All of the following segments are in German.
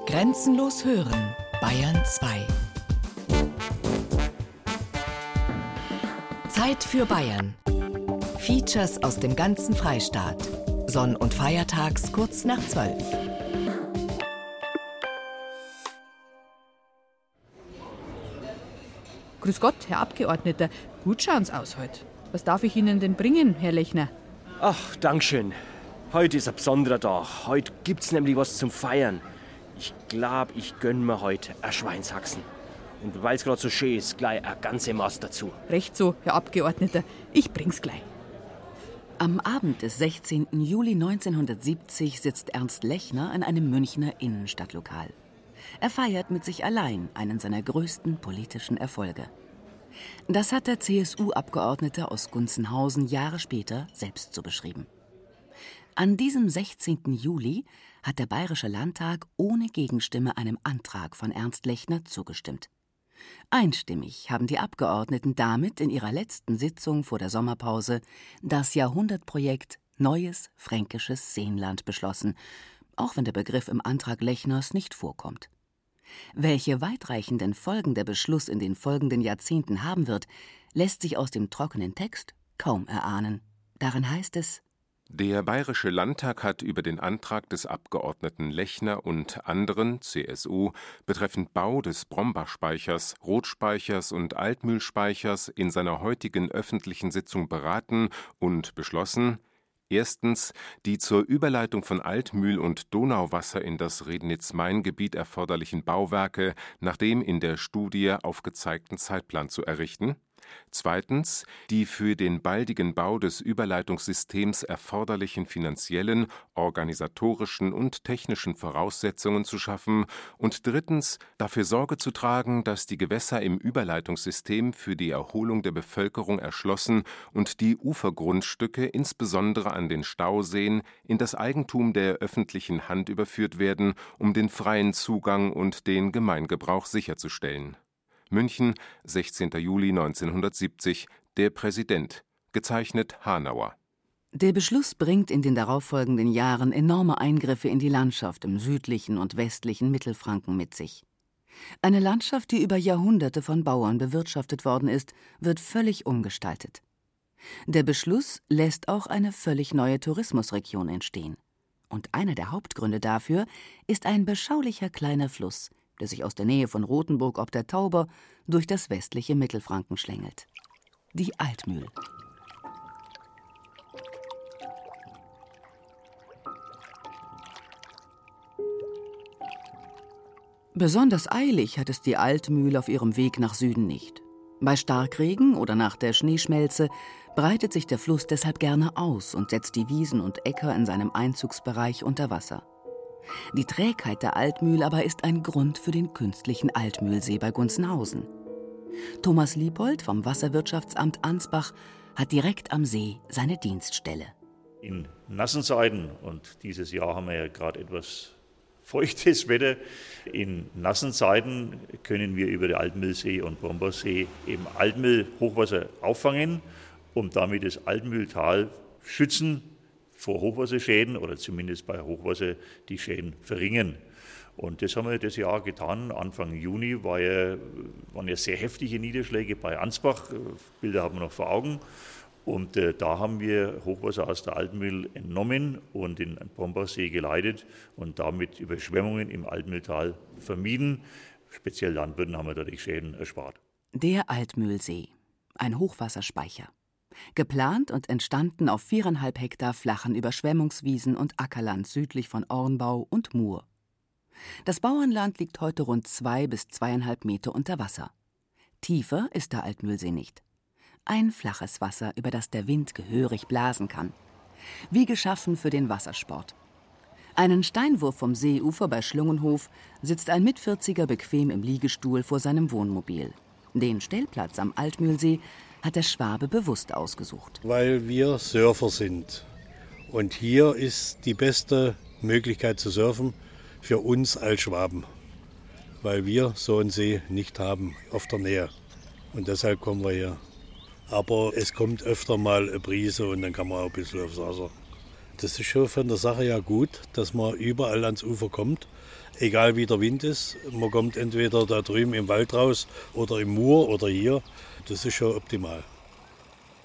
Grenzenlos hören, Bayern 2. Zeit für Bayern. Features aus dem ganzen Freistaat. Sonn- und Feiertags kurz nach 12. Grüß Gott, Herr Abgeordneter. Gut schauen Sie aus heute. Was darf ich Ihnen denn bringen, Herr Lechner? Ach, Dankeschön. Heute ist ein besonderer Tag. Heute gibt's nämlich was zum Feiern. Ich glaub, ich gönn mir heute ein Schweinshaxen. Und weil es gerade so schön ist, gleich eine ganze Maß dazu. Recht so, Herr Abgeordneter. Ich bring's gleich. Am Abend des 16. Juli 1970 sitzt Ernst Lechner in einem Münchner Innenstadtlokal. Er feiert mit sich allein einen seiner größten politischen Erfolge. Das hat der CSU-Abgeordnete aus Gunzenhausen Jahre später selbst so beschrieben. An diesem 16. Juli hat der Bayerische Landtag ohne Gegenstimme einem Antrag von Ernst Lechner zugestimmt. Einstimmig haben die Abgeordneten damit in ihrer letzten Sitzung vor der Sommerpause das Jahrhundertprojekt Neues Fränkisches Seenland beschlossen, auch wenn der Begriff im Antrag Lechners nicht vorkommt. Welche weitreichenden Folgen der Beschluss in den folgenden Jahrzehnten haben wird, lässt sich aus dem trockenen Text kaum erahnen. Darin heißt es Der Bayerische Landtag hat über den Antrag des Abgeordneten Lechner und anderen CSU betreffend Bau des Brombachspeichers, Rotspeichers und Altmühlspeichers in seiner heutigen öffentlichen Sitzung beraten und beschlossen, Erstens die zur Überleitung von Altmühl und Donauwasser in das Rednitz-Main-Gebiet erforderlichen Bauwerke nach dem in der Studie aufgezeigten Zeitplan zu errichten Zweitens die für den baldigen Bau des Überleitungssystems erforderlichen finanziellen, organisatorischen und technischen Voraussetzungen zu schaffen. Und drittens dafür Sorge zu tragen, dass die Gewässer im Überleitungssystem für die Erholung der Bevölkerung erschlossen und die Ufergrundstücke insbesondere an den Stauseen in das Eigentum der öffentlichen Hand überführt werden, um den freien Zugang und den Gemeingebrauch sicherzustellen München, 16. Juli 1970, der Präsident, gezeichnet Hanauer. Der Beschluss bringt in den darauffolgenden Jahren enorme Eingriffe in die Landschaft im südlichen und westlichen Mittelfranken mit sich. Eine Landschaft, die über Jahrhunderte von Bauern bewirtschaftet worden ist, wird völlig umgestaltet. Der Beschluss lässt auch eine völlig neue Tourismusregion entstehen. Und einer der Hauptgründe dafür ist ein beschaulicher kleiner Fluss, der sich aus der Nähe von Rothenburg ob der Tauber durch das westliche Mittelfranken schlängelt. Die Altmühl. Besonders eilig hat es die Altmühl auf ihrem Weg nach Süden nicht. Bei Starkregen oder nach der Schneeschmelze breitet sich der Fluss deshalb gerne aus und setzt die Wiesen und Äcker in seinem Einzugsbereich unter Wasser. Die Trägheit der Altmühl aber ist ein Grund für den künstlichen Altmühlsee bei Gunzenhausen. Thomas Liebold vom Wasserwirtschaftsamt Ansbach hat direkt am See seine Dienststelle. In nassen Zeiten, und dieses Jahr haben wir ja gerade etwas feuchtes Wetter, in nassen Zeiten können wir über den Altmühlsee und Brombersee eben Altmühl-Hochwasser auffangen, um damit das Altmühltal schützen vor Hochwasserschäden oder zumindest bei Hochwasser die Schäden verringern. Und das haben wir das Jahr getan. Anfang Juni war ja, waren ja sehr heftige Niederschläge bei Ansbach. Bilder haben wir noch vor Augen. Und äh, da haben wir Hochwasser aus der Altmühl entnommen und in den Brombachsee geleitet und damit Überschwemmungen im Altmühltal vermieden. Speziell Landwirten haben wir dadurch Schäden erspart. Der Altmühlsee, ein Hochwasserspeicher. Geplant und entstanden auf viereinhalb Hektar flachen Überschwemmungswiesen und Ackerland südlich von Ornbau und Mur. Das Bauernland liegt heute rund zwei bis zweieinhalb Meter unter Wasser. Tiefer ist der Altmühlsee nicht. Ein flaches Wasser, über das der Wind gehörig blasen kann. Wie geschaffen für den Wassersport. Einen Steinwurf vom Seeufer bei Schlungenhof sitzt ein Mitvierziger bequem im Liegestuhl vor seinem Wohnmobil. Den Stellplatz am Altmühlsee hat der Schwabe bewusst ausgesucht. Weil wir Surfer sind. Und hier ist die beste Möglichkeit zu surfen für uns als Schwaben. Weil wir so einen See nicht haben auf der Nähe. Und deshalb kommen wir hier. Aber es kommt öfter mal eine Brise und dann kann man auch ein bisschen aufs Wasser. Das ist schon von der Sache ja gut, dass man überall ans Ufer kommt. Egal wie der Wind ist, man kommt entweder da drüben im Wald raus oder im Moor oder hier. Das ist schon optimal.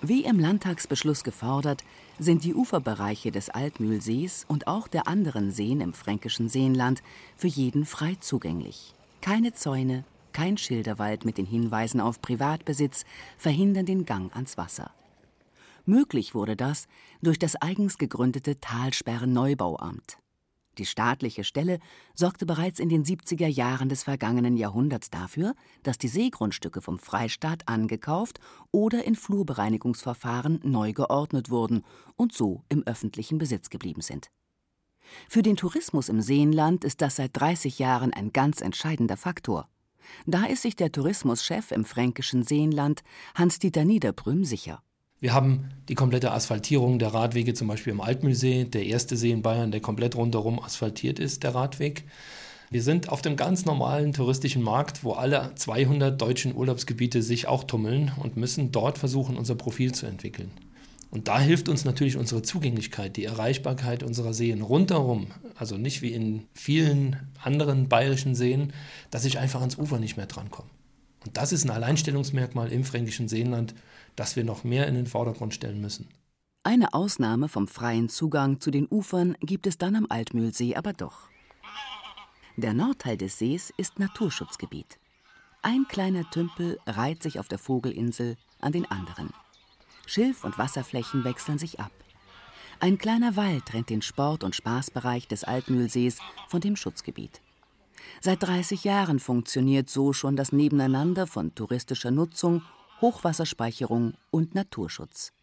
Wie im Landtagsbeschluss gefordert, sind die Uferbereiche des Altmühlsees und auch der anderen Seen im fränkischen Seenland für jeden frei zugänglich. Keine Zäune, kein Schilderwald mit den Hinweisen auf Privatbesitz verhindern den Gang ans Wasser. Möglich wurde das durch das eigens gegründete Talsperren-Neubauamt. Die staatliche Stelle sorgte bereits in den 70er Jahren des vergangenen Jahrhunderts dafür, dass die Seegrundstücke vom Freistaat angekauft oder in Flurbereinigungsverfahren neu geordnet wurden und so im öffentlichen Besitz geblieben sind. Für den Tourismus im Seenland ist das seit 30 Jahren ein ganz entscheidender Faktor. Da ist sich der Tourismuschef im fränkischen Seenland, Hans-Dieter Niederbrüm, sicher. Wir haben die komplette Asphaltierung der Radwege, zum Beispiel im Altmühlsee, der erste See in Bayern, der komplett rundherum asphaltiert ist, der Radweg. Wir sind auf dem ganz normalen touristischen Markt, wo alle 200 deutschen Urlaubsgebiete sich auch tummeln und müssen dort versuchen, unser Profil zu entwickeln. Und da hilft uns natürlich unsere Zugänglichkeit, die Erreichbarkeit unserer Seen rundherum, also nicht wie in vielen anderen bayerischen Seen, dass ich einfach ans Ufer nicht mehr drankomme. Und das ist ein Alleinstellungsmerkmal im fränkischen Seenland, das wir noch mehr in den Vordergrund stellen müssen. Eine Ausnahme vom freien Zugang zu den Ufern gibt es dann am Altmühlsee aber doch. Der Nordteil des Sees ist Naturschutzgebiet. Ein kleiner Tümpel reiht sich auf der Vogelinsel an den anderen. Schilf- und Wasserflächen wechseln sich ab. Ein kleiner Wald trennt den Sport- und Spaßbereich des Altmühlsees von dem Schutzgebiet. Seit 30 Jahren funktioniert so schon das Nebeneinander von touristischer Nutzung Hochwasserspeicherung und Naturschutz.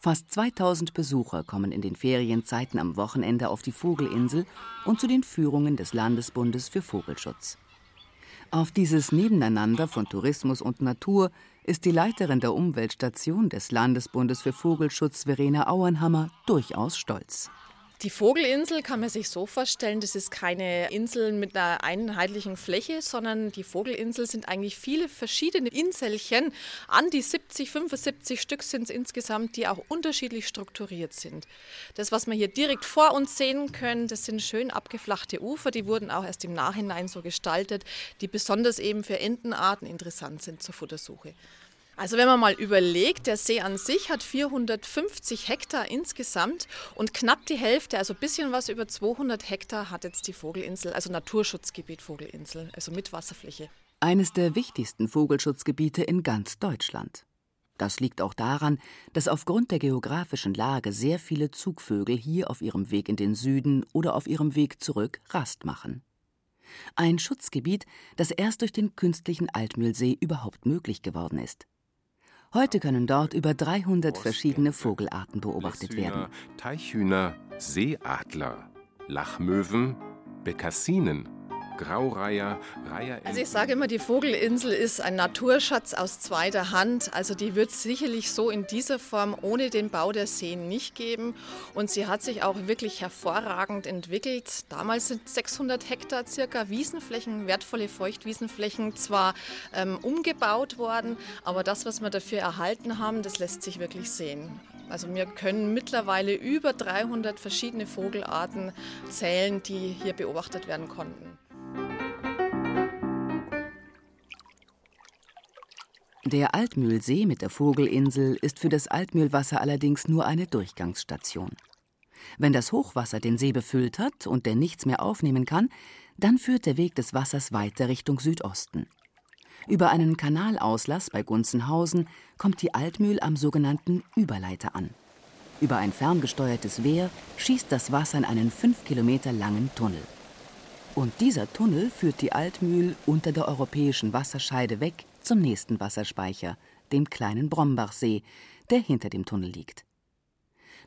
Fast 2000 Besucher kommen in den Ferienzeiten am Wochenende auf die Vogelinsel und zu den Führungen des Landesbundes für Vogelschutz. Auf dieses Nebeneinander von Tourismus und Natur ist die Leiterin der Umweltstation des Landesbundes für Vogelschutz, Verena Auenhammer, durchaus stolz. Die Vogelinsel kann man sich so vorstellen, das ist keine Insel mit einer einheitlichen Fläche, sondern die Vogelinsel sind eigentlich viele verschiedene Inselchen, an die 70, 75 Stück sind es insgesamt, die auch unterschiedlich strukturiert sind. Das, was wir hier direkt vor uns sehen können, das sind schön abgeflachte Ufer, die wurden auch erst im Nachhinein so gestaltet, die besonders eben für Entenarten interessant sind zur Futtersuche. Also wenn man mal überlegt, der See an sich hat 450 Hektar insgesamt und knapp die Hälfte, also ein bisschen was über 200 Hektar hat jetzt die Vogelinsel, also Naturschutzgebiet Vogelinsel, also mit Wasserfläche. Eines der wichtigsten Vogelschutzgebiete in ganz Deutschland. Das liegt auch daran, dass aufgrund der geografischen Lage sehr viele Zugvögel hier auf ihrem Weg in den Süden oder auf ihrem Weg zurück Rast machen. Ein Schutzgebiet, das erst durch den künstlichen Altmühlsee überhaupt möglich geworden ist. Heute können dort über 300 verschiedene Vogelarten beobachtet werden. Teichhühner, Seeadler, Lachmöwen, Bekassinen, Graureiher, Reiher. Also ich sage immer, die Vogelinsel ist ein Naturschatz aus zweiter Hand. Also die wird es sicherlich so in dieser Form ohne den Bau der Seen nicht geben. Und sie hat sich auch wirklich hervorragend entwickelt. Damals sind 600 Hektar circa Wiesenflächen, wertvolle Feuchtwiesenflächen, zwar ähm, umgebaut worden, aber das, was wir dafür erhalten haben, das lässt sich wirklich sehen. Also wir können mittlerweile über 300 verschiedene Vogelarten zählen, die hier beobachtet werden konnten. Der Altmühlsee mit der Vogelinsel ist für das Altmühlwasser allerdings nur eine Durchgangsstation. Wenn das Hochwasser den See befüllt hat und der nichts mehr aufnehmen kann, dann führt der Weg des Wassers weiter Richtung Südosten. Über einen Kanalauslass bei Gunzenhausen kommt die Altmühl am sogenannten Überleiter an. Über ein ferngesteuertes Wehr schießt das Wasser in einen fünf Kilometer langen Tunnel. Und dieser Tunnel führt die Altmühl unter der europäischen Wasserscheide weg zum nächsten Wasserspeicher, dem kleinen Brombachsee, der hinter dem Tunnel liegt.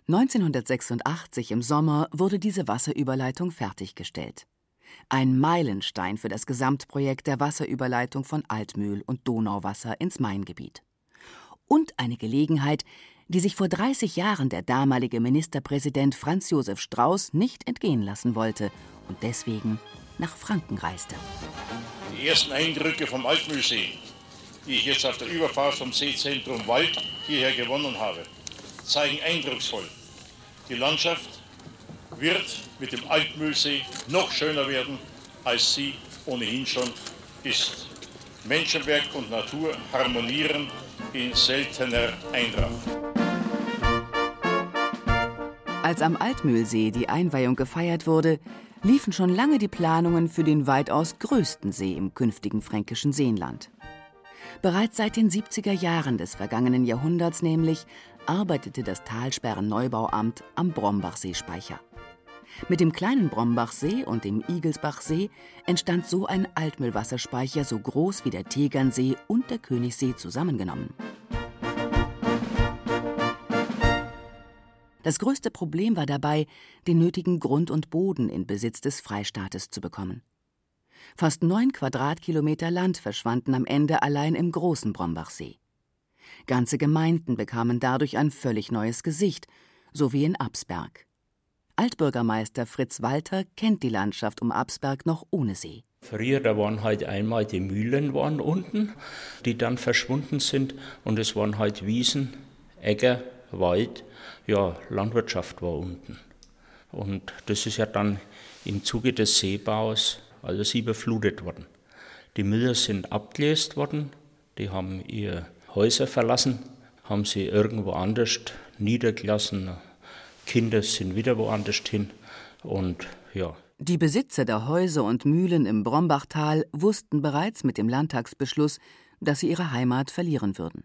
1986 im Sommer wurde diese Wasserüberleitung fertiggestellt. Ein Meilenstein für das Gesamtprojekt der Wasserüberleitung von Altmühl und Donauwasser ins Maingebiet. Und eine Gelegenheit, die sich vor 30 Jahren der damalige Ministerpräsident Franz Josef Strauß nicht entgehen lassen wollte und deswegen nach Franken reiste. Die ersten Eindrücke vom Altmühlsee, die ich jetzt auf der Überfahrt vom Seezentrum Wald hierher gewonnen habe, zeigen eindrucksvoll die Landschaft wird mit dem Altmühlsee noch schöner werden, als sie ohnehin schon ist. Menschenwerk und Natur harmonieren in seltener Eintracht. Als am Altmühlsee die Einweihung gefeiert wurde, liefen schon lange die Planungen für den weitaus größten See im künftigen fränkischen Seenland. Bereits seit den 70er Jahren des vergangenen Jahrhunderts nämlich arbeitete das Talsperren-Neubauamt am Brombachseespeicher. Mit dem kleinen Brombachsee und dem Igelsbachsee entstand so ein Altmühlwasserspeicher so groß wie der Tegernsee und der Königssee zusammengenommen. Das größte Problem war dabei, den nötigen Grund und Boden in Besitz des Freistaates zu bekommen. Fast neun Quadratkilometer Land verschwanden am Ende allein im großen Brombachsee. Ganze Gemeinden bekamen dadurch ein völlig neues Gesicht, so wie in Absberg. Altbürgermeister Fritz Walter kennt die Landschaft um Absberg noch ohne See. Früher, da waren halt einmal die Mühlen waren unten, die dann verschwunden sind und es waren halt Wiesen, Äcker, Wald, ja, Landwirtschaft war unten. Und das ist ja dann im Zuge des Seebaus alles überflutet worden. Die Müller sind abgelöst worden, die haben ihre Häuser verlassen, haben sie irgendwo anders niedergelassen. Kinder sind wieder woanders hin und ja. Die Besitzer der Häuser und Mühlen im Brombachtal wussten bereits mit dem Landtagsbeschluss, dass sie ihre Heimat verlieren würden.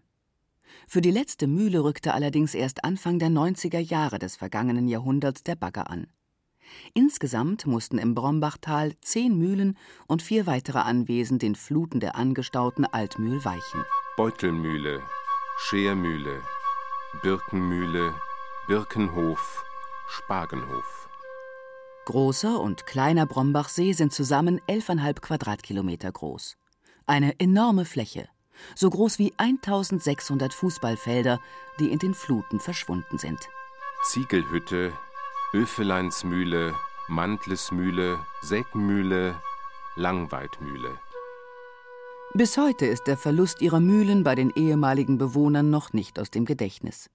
Für die letzte Mühle rückte allerdings erst Anfang der 90er Jahre des vergangenen Jahrhunderts der Bagger an. Insgesamt mussten im Brombachtal zehn Mühlen und vier weitere Anwesen den Fluten der angestauten Altmühl weichen. Beutelmühle, Schermühle, Birkenmühle, Birkenhof, Spagenhof. Großer und kleiner Brombachsee sind zusammen 11,5 Quadratkilometer groß. Eine enorme Fläche, so groß wie 1600 Fußballfelder, die in den Fluten verschwunden sind. Ziegelhütte, Öfeleinsmühle, Mantlesmühle, Sägmühle, Langweidmühle. Bis heute ist der Verlust ihrer Mühlen bei den ehemaligen Bewohnern noch nicht aus dem Gedächtnis.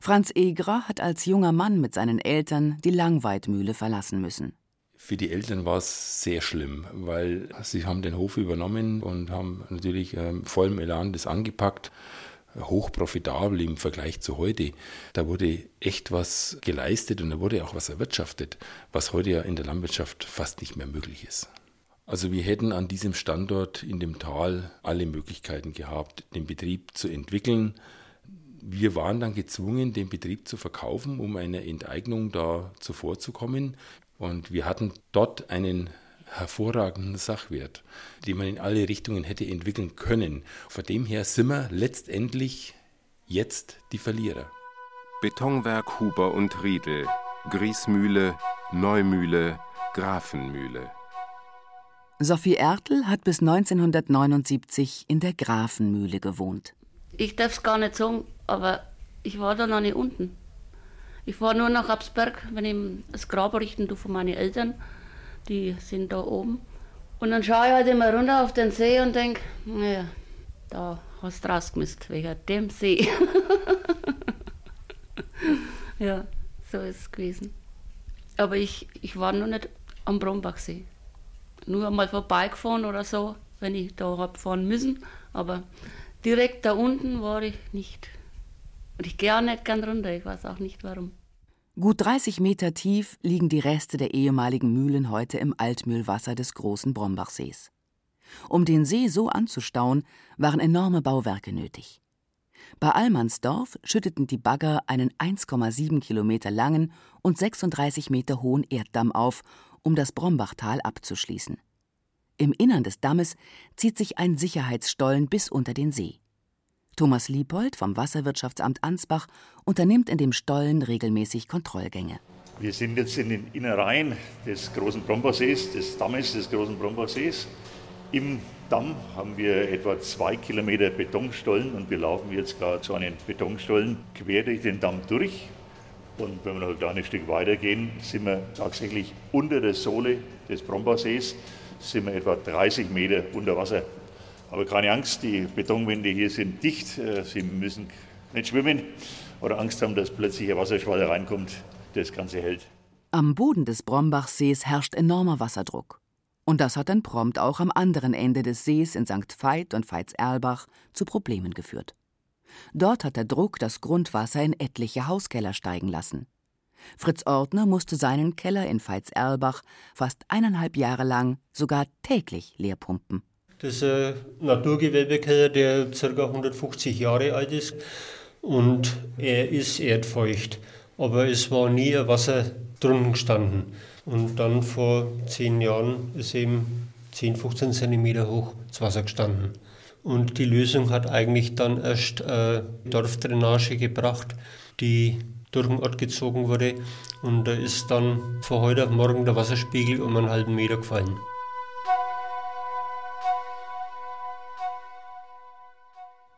Franz Egra hat als junger Mann mit seinen Eltern die Langweidmühle verlassen müssen. Für die Eltern war es sehr schlimm, weil sie haben den Hof übernommen und haben natürlich ähm, vollem Elan das angepackt. Hochprofitabel im Vergleich zu heute. Da wurde echt was geleistet und da wurde auch was erwirtschaftet, was heute ja in der Landwirtschaft fast nicht mehr möglich ist. Also wir hätten an diesem Standort in dem Tal alle Möglichkeiten gehabt, den Betrieb zu entwickeln. Wir waren dann gezwungen, den Betrieb zu verkaufen, um einer Enteignung da zuvorzukommen. Und wir hatten dort einen hervorragenden Sachwert, den man in alle Richtungen hätte entwickeln können. Von dem her sind wir letztendlich jetzt die Verlierer. Betonwerk Huber und Riedel, Griesmühle, Neumühle, Grafenmühle. Sophie Ertl hat bis 1979 in der Grafenmühle gewohnt. Ich darf es gar nicht sagen, aber ich war da noch nicht unten. Ich fahre nur nach Absberg, wenn ich das Grab richten tue von meinen Eltern. Die sind da oben. Und dann schaue ich halt immer runter auf den See und denke, naja, da hast du rausgemisst, wegen dem See. ja, so ist es gewesen. Aber ich, ich war noch nicht am Brombachsee. Nur einmal vorbeigefahren oder so, wenn ich da habe fahren müssen. Aber direkt da unten war ich nicht. Und ich gehe auch nicht gern runter, ich weiß auch nicht warum. Gut 30 Meter tief liegen die Reste der ehemaligen Mühlen heute im Altmühlwasser des großen Brombachsees. Um den See so anzustauen, waren enorme Bauwerke nötig. Bei Allmannsdorf schütteten die Bagger einen 1,7 Kilometer langen und 36 Meter hohen Erddamm auf, um das Brombachtal abzuschließen. Im Innern des Dammes zieht sich ein Sicherheitsstollen bis unter den See. Thomas Liepold vom Wasserwirtschaftsamt Ansbach unternimmt in dem Stollen regelmäßig Kontrollgänge. Wir sind jetzt in den Innereien des großen Brombachsees, des Dammes des großen Brombachsees. Im Damm haben wir etwa zwei Kilometer Betonstollen und wir laufen jetzt gerade zu einem Betonstollen quer durch den Damm durch. Und wenn wir noch ein kleines Stück weitergehen, sind wir tatsächlich unter der Sohle des Brombachsees, sind wir etwa 30 Meter unter Wasser. Aber keine Angst, die Betonwände hier sind dicht. Äh, Sie müssen nicht schwimmen oder Angst haben, dass plötzlich ein Wasserschwall reinkommt, das Ganze hält. Am Boden des Brombachsees herrscht enormer Wasserdruck. Und das hat dann prompt auch am anderen Ende des Sees in St. Veit und Veitserlbach zu Problemen geführt. Dort hat der Druck das Grundwasser in etliche Hauskeller steigen lassen. Fritz Ortner musste seinen Keller in Veitserlbach fast eineinhalb Jahre lang sogar täglich leerpumpen. Das ist ein Naturgewölbekeller, der ca. 150 Jahre alt ist und er ist erdfeucht. Aber es war nie ein Wasser drunten gestanden. Und dann vor zehn Jahren ist eben 10, 15 Zentimeter hoch das Wasser gestanden. Und die Lösung hat eigentlich dann erst eine Dorfdrainage gebracht, die durch den Ort gezogen wurde. Und da ist dann von heute auf morgen der Wasserspiegel um einen halben Meter gefallen.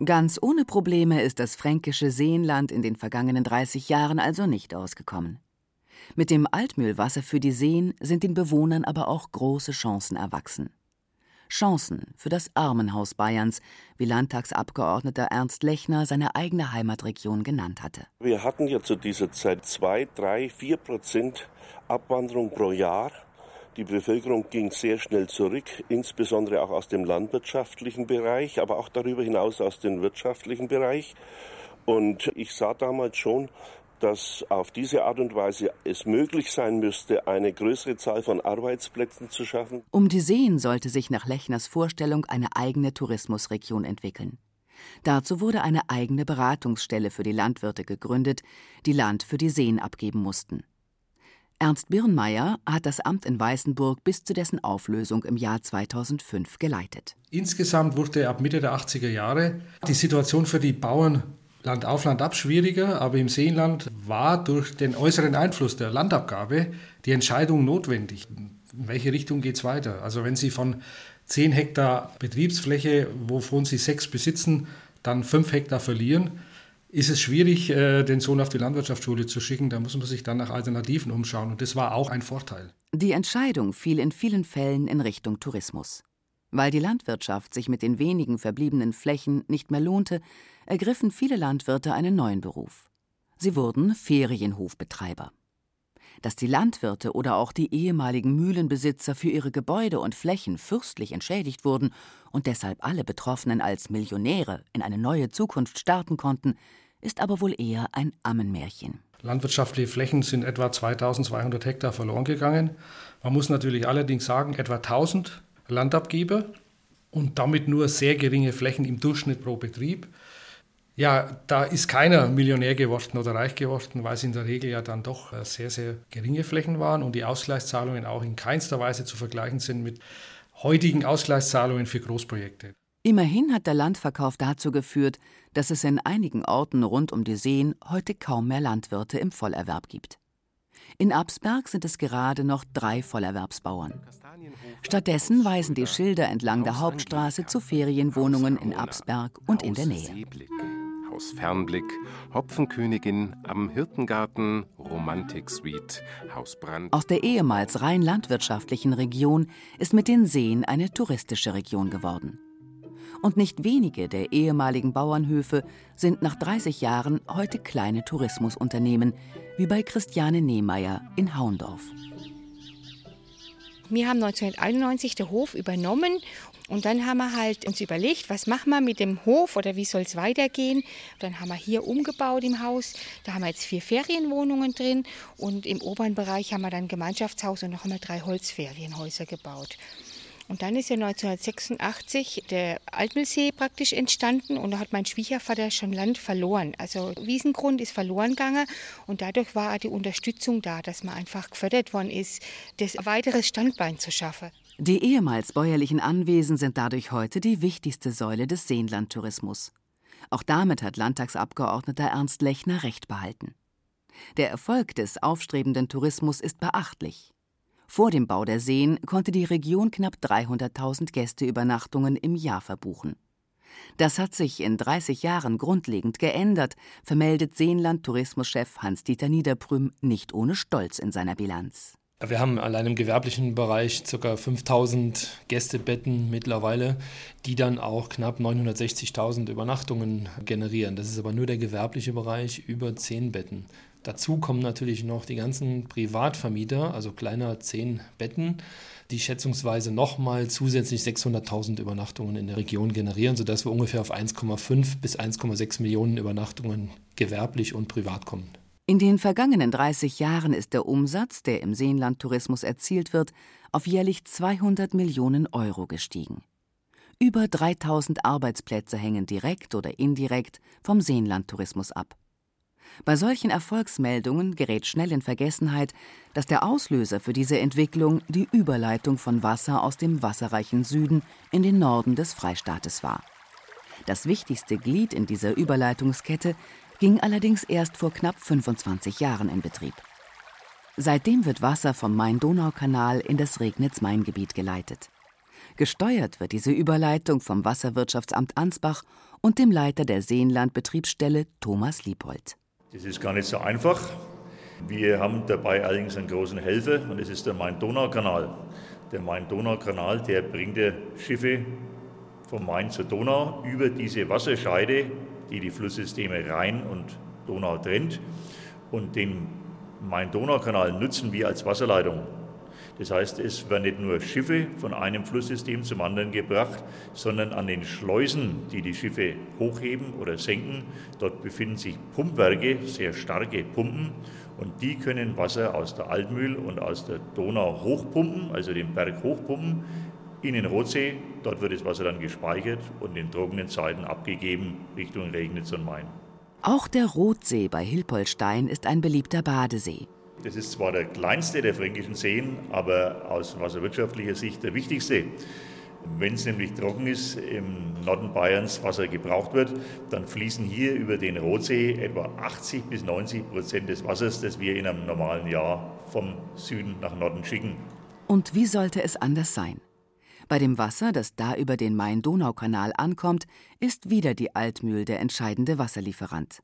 Ganz ohne Probleme ist das fränkische Seenland in den vergangenen 30 Jahren also nicht ausgekommen. Mit dem Altmühlwasser für die Seen sind den Bewohnern aber auch große Chancen erwachsen. Chancen für das Armenhaus Bayerns, wie Landtagsabgeordneter Ernst Lechner seine eigene Heimatregion genannt hatte. Wir hatten ja zu dieser Zeit zwei, drei, vier Prozent Abwanderung pro Jahr. Die Bevölkerung ging sehr schnell zurück, insbesondere auch aus dem landwirtschaftlichen Bereich, aber auch darüber hinaus aus dem wirtschaftlichen Bereich. Und ich sah damals schon, dass auf diese Art und Weise es möglich sein müsste, eine größere Zahl von Arbeitsplätzen zu schaffen. Um die Seen sollte sich nach Lechners Vorstellung eine eigene Tourismusregion entwickeln. Dazu wurde eine eigene Beratungsstelle für die Landwirte gegründet, die Land für die Seen abgeben mussten. Ernst Birnmeier hat das Amt in Weißenburg bis zu dessen Auflösung im Jahr 2005 geleitet. Insgesamt wurde ab Mitte der 80er Jahre die Situation für die Bauern Land auf, Land ab schwieriger, aber im Seenland war durch den äußeren Einfluss der Landabgabe die Entscheidung notwendig. In welche Richtung geht es weiter? Also wenn Sie von 10 Hektar Betriebsfläche, wovon Sie sechs besitzen, dann 5 Hektar verlieren, ist es schwierig, äh, den Sohn auf die Landwirtschaftsschule zu schicken. Da muss man sich dann nach Alternativen umschauen. Und das war auch ein Vorteil. Die Entscheidung fiel in vielen Fällen in Richtung Tourismus. Weil die Landwirtschaft sich mit den wenigen verbliebenen Flächen nicht mehr lohnte, ergriffen viele Landwirte einen neuen Beruf. Sie wurden Ferienhofbetreiber. Dass die Landwirte oder auch die ehemaligen Mühlenbesitzer für ihre Gebäude und Flächen fürstlich entschädigt wurden und deshalb alle Betroffenen als Millionäre in eine neue Zukunft starten konnten, ist aber wohl eher ein Ammenmärchen. Landwirtschaftliche Flächen sind etwa 2200 Hektar verloren gegangen. Man muss natürlich allerdings sagen, etwa 1000 Landabgeber und damit nur sehr geringe Flächen im Durchschnitt pro Betrieb. Ja, da ist keiner Millionär geworden oder reich geworden, weil es in der Regel ja dann doch äh, sehr, sehr geringe Flächen waren und die Ausgleichszahlungen auch in keinster Weise zu vergleichen sind mit heutigen Ausgleichszahlungen für Großprojekte. Immerhin hat der Landverkauf dazu geführt, dass es in einigen Orten rund um die Seen heute kaum mehr Landwirte im Vollerwerb gibt. In Absberg sind es gerade noch drei Vollerwerbsbauern. Stattdessen weisen die Schilder entlang der Hauptstraße zu Ferienwohnungen in Absberg und in der Nähe. Haus Fernblick, Hopfenkönigin am Hirtengarten, Romantik Suite, Haus Brand. Aus der ehemals rein landwirtschaftlichen Region ist mit den Seen eine touristische Region geworden. Und nicht wenige der ehemaligen Bauernhöfe sind nach 30 Jahren heute kleine Tourismusunternehmen, wie bei Christiane Nehmeier in Haundorf. Wir haben 1991 den Hof übernommen und dann haben wir halt uns überlegt, was machen wir mit dem Hof oder wie soll es weitergehen. Dann haben wir hier umgebaut im Haus. Da haben wir jetzt vier Ferienwohnungen drin und im oberen Bereich haben wir dann ein Gemeinschaftshaus und noch einmal drei Holzferienhäuser gebaut. Und dann ist ja 1986 der Altmühlsee praktisch entstanden und da hat mein Schwiegervater schon Land verloren. Also Wiesengrund ist verloren gegangen und dadurch war die Unterstützung da, dass man einfach gefördert worden ist, das weiteres Standbein zu schaffen. Die ehemals bäuerlichen Anwesen sind dadurch heute die wichtigste Säule des Seenlandtourismus. Auch damit hat Landtagsabgeordneter Ernst Lechner recht behalten. Der Erfolg des aufstrebenden Tourismus ist beachtlich. Vor dem Bau der Seen konnte die Region knapp 300.000 Gästeübernachtungen im Jahr verbuchen. Das hat sich in 30 Jahren grundlegend geändert, vermeldet Seenland-Tourismuschef Hans-Dieter Niederprüm nicht ohne Stolz in seiner Bilanz. Wir haben allein im gewerblichen Bereich ca. 5000 Gästebetten mittlerweile, die dann auch knapp 960.000 Übernachtungen generieren. Das ist aber nur der gewerbliche Bereich über 10 Betten. Dazu kommen natürlich noch die ganzen Privatvermieter, also kleiner zehn Betten, die schätzungsweise nochmal zusätzlich 600.000 Übernachtungen in der Region generieren, sodass wir ungefähr auf 1,5 bis 1,6 Millionen Übernachtungen gewerblich und privat kommen. In den vergangenen 30 Jahren ist der Umsatz, der im Seenlandtourismus erzielt wird, auf jährlich 200 Millionen Euro gestiegen. Über 3000 Arbeitsplätze hängen direkt oder indirekt vom Seenlandtourismus ab. Bei solchen Erfolgsmeldungen gerät schnell in Vergessenheit, dass der Auslöser für diese Entwicklung die Überleitung von Wasser aus dem wasserreichen Süden in den Norden des Freistaates war. Das wichtigste Glied in dieser Überleitungskette ging allerdings erst vor knapp 25 Jahren in Betrieb. Seitdem wird Wasser vom Main-Donau-Kanal in das Regnitz-Main-Gebiet geleitet. Gesteuert wird diese Überleitung vom Wasserwirtschaftsamt Ansbach und dem Leiter der Seenlandbetriebsstelle Thomas Liebold. Das ist gar nicht so einfach. Wir haben dabei allerdings einen großen Helfer und das ist der Main-Donau-Kanal. Der Main-Donau-Kanal, der bringt die Schiffe vom Main zur Donau über diese Wasserscheide, die die Flusssysteme Rhein und Donau trennt. Und den Main-Donau-Kanal nutzen wir als Wasserleitung. Das heißt, es werden nicht nur Schiffe von einem Flusssystem zum anderen gebracht, sondern an den Schleusen, die die Schiffe hochheben oder senken, dort befinden sich Pumpwerke, sehr starke Pumpen, und die können Wasser aus der Altmühl und aus der Donau hochpumpen, also den Berg hochpumpen, in den Rotsee. Dort wird das Wasser dann gespeichert und in trockenen Zeiten abgegeben Richtung Regnitz und Main. Auch der Rotsee bei Hilpoltstein ist ein beliebter Badesee. Das ist zwar der kleinste der fränkischen Seen, aber aus wasserwirtschaftlicher Sicht der wichtigste. Wenn es nämlich trocken ist, im Norden Bayerns Wasser gebraucht wird, dann fließen hier über den Rotsee etwa 80 bis 90 Prozent des Wassers, das wir in einem normalen Jahr vom Süden nach Norden schicken. Und wie sollte es anders sein? Bei dem Wasser, das da über den Main-Donau-Kanal ankommt, ist wieder die Altmühl der entscheidende Wasserlieferant.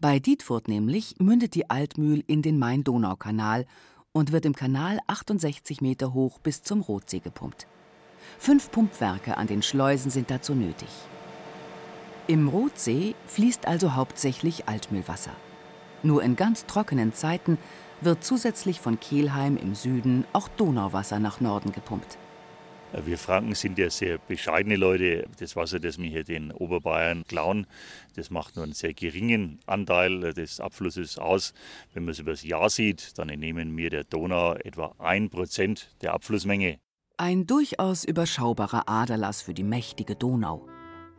Bei Dietfurt nämlich mündet die Altmühl in den Main-Donau-Kanal und wird im Kanal 68 Meter hoch bis zum Rotsee gepumpt. Fünf Pumpwerke an den Schleusen sind dazu nötig. Im Rotsee fließt also hauptsächlich Altmühlwasser. Nur in ganz trockenen Zeiten wird zusätzlich von Kelheim im Süden auch Donauwasser nach Norden gepumpt. Wir Franken sind ja sehr bescheidene Leute. Das Wasser, das wir hier den Oberbayern klauen, das macht nur einen sehr geringen Anteil des Abflusses aus. Wenn man es über das Jahr sieht, dann entnehmen wir der Donau etwa ein Prozent der Abflussmenge. Ein durchaus überschaubarer Aderlass für die mächtige Donau.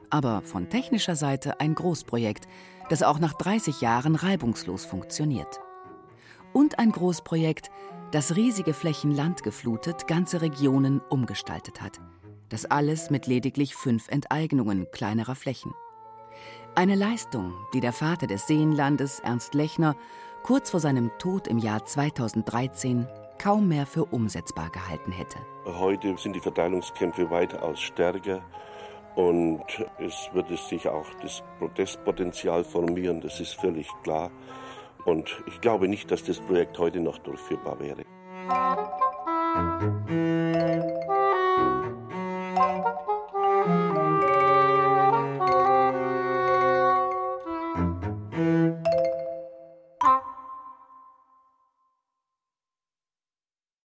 Aber von technischer Seite ein Großprojekt, das auch nach 30 Jahren reibungslos funktioniert. Und ein Großprojekt, das riesige Flächen Land geflutet, ganze Regionen umgestaltet hat. Das alles mit lediglich fünf Enteignungen kleinerer Flächen. Eine Leistung, die der Vater des Seenlandes, Ernst Lechner, kurz vor seinem Tod im Jahr 2013 kaum mehr für umsetzbar gehalten hätte. Heute sind die Verteilungskämpfe weitaus stärker und es wird sich auch das Protestpotenzial formieren, das ist völlig klar. Und ich glaube nicht, dass das Projekt heute noch durchführbar wäre.